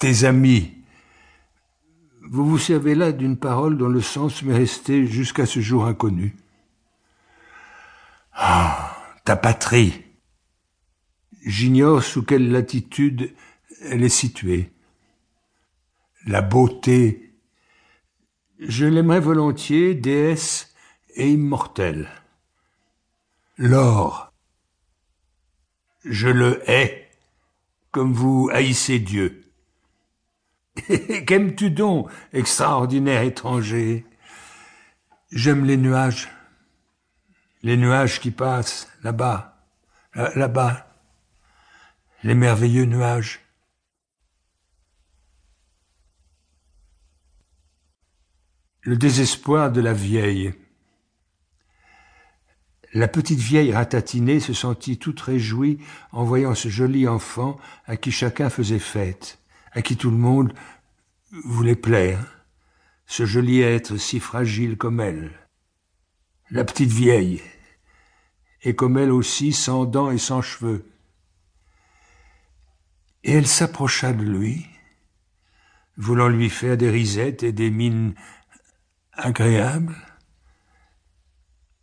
tes amis. Vous vous servez là d'une parole dont le sens m'est resté jusqu'à ce jour inconnu. Ah, ta patrie. J'ignore sous quelle latitude elle est située. La beauté. Je l'aimerais volontiers, déesse et immortelle. L'or. Je le hais, comme vous haïssez Dieu. Qu'aimes-tu donc, extraordinaire étranger? J'aime les nuages. Les nuages qui passent là-bas, là-bas. Les merveilleux nuages. Le désespoir de la vieille. La petite vieille ratatinée se sentit toute réjouie en voyant ce joli enfant à qui chacun faisait fête à qui tout le monde voulait plaire, ce joli être si fragile comme elle. La petite vieille, et comme elle aussi sans dents et sans cheveux. Et elle s'approcha de lui, voulant lui faire des risettes et des mines agréables.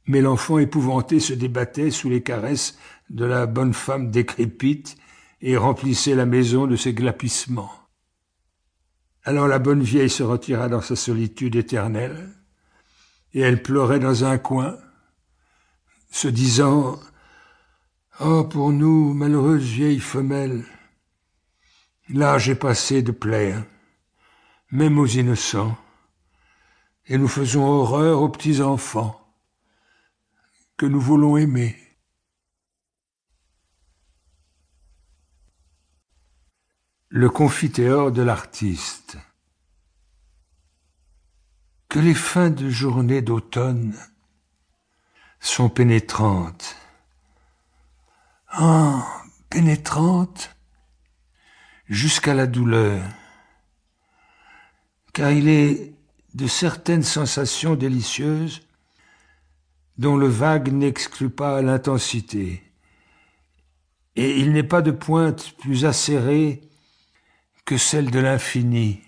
Mais l'enfant épouvanté se débattait sous les caresses de la bonne femme décrépite et remplissait la maison de ses glapissements. Alors la bonne vieille se retira dans sa solitude éternelle, et elle pleurait dans un coin, se disant Oh, pour nous, malheureuses vieilles femelles, l'âge est passé de plaire, même aux innocents, et nous faisons horreur aux petits enfants que nous voulons aimer. Le confiteor de l'artiste. Que les fins de journée d'automne sont pénétrantes. Ah, pénétrantes jusqu'à la douleur. Car il est de certaines sensations délicieuses dont le vague n'exclut pas l'intensité. Et il n'est pas de pointe plus acérée que celle de l'infini.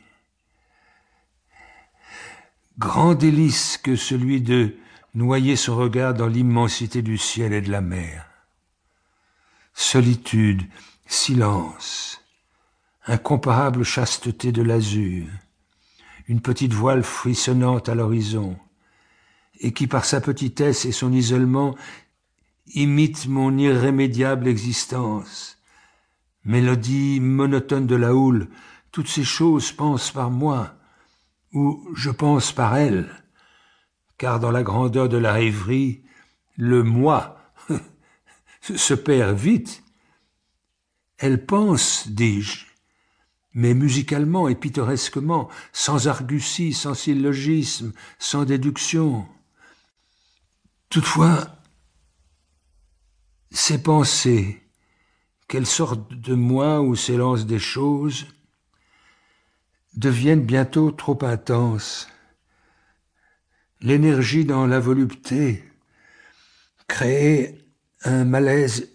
Grand délice que celui de noyer son regard dans l'immensité du ciel et de la mer. Solitude, silence, incomparable chasteté de l'azur, une petite voile frissonnante à l'horizon, et qui par sa petitesse et son isolement imite mon irrémédiable existence, mélodie monotone de la houle, toutes ces choses pensent par moi, ou je pense par elles, car dans la grandeur de la rêverie, le moi se perd vite. Elle pense, dis-je, mais musicalement et pittoresquement, sans argutie, sans syllogisme, sans déduction. Toutefois, ces pensées, qu'elles sortent de moi ou s'élancent des choses, deviennent bientôt trop intenses. L'énergie dans la volupté crée un malaise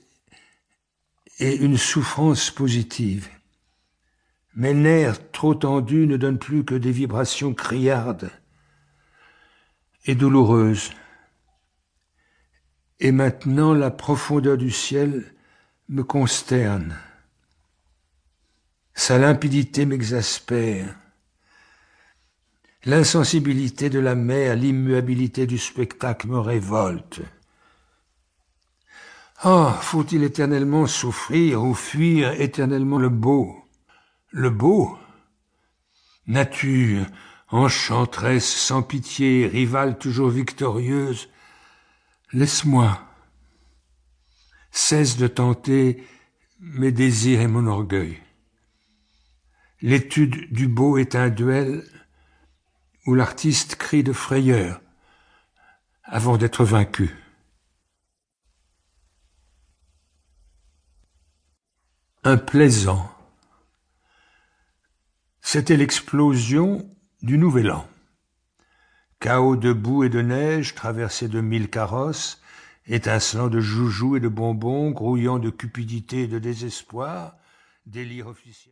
et une souffrance positive. Mes nerfs trop tendus ne donnent plus que des vibrations criardes et douloureuses. Et maintenant la profondeur du ciel me consterne. Sa limpidité m'exaspère. L'insensibilité de la mer, l'immuabilité du spectacle me révolte. Ah, faut-il éternellement souffrir ou fuir éternellement le beau? Le beau? Nature, enchanteresse sans pitié, rivale toujours victorieuse, laisse-moi cesse de tenter mes désirs et mon orgueil. L'étude du beau est un duel où l'artiste crie de frayeur avant d'être vaincu. Un plaisant. C'était l'explosion du Nouvel An. Chaos de boue et de neige traversé de mille carrosses, étincelant de joujoux et de bonbons, grouillant de cupidité et de désespoir, délire officiel.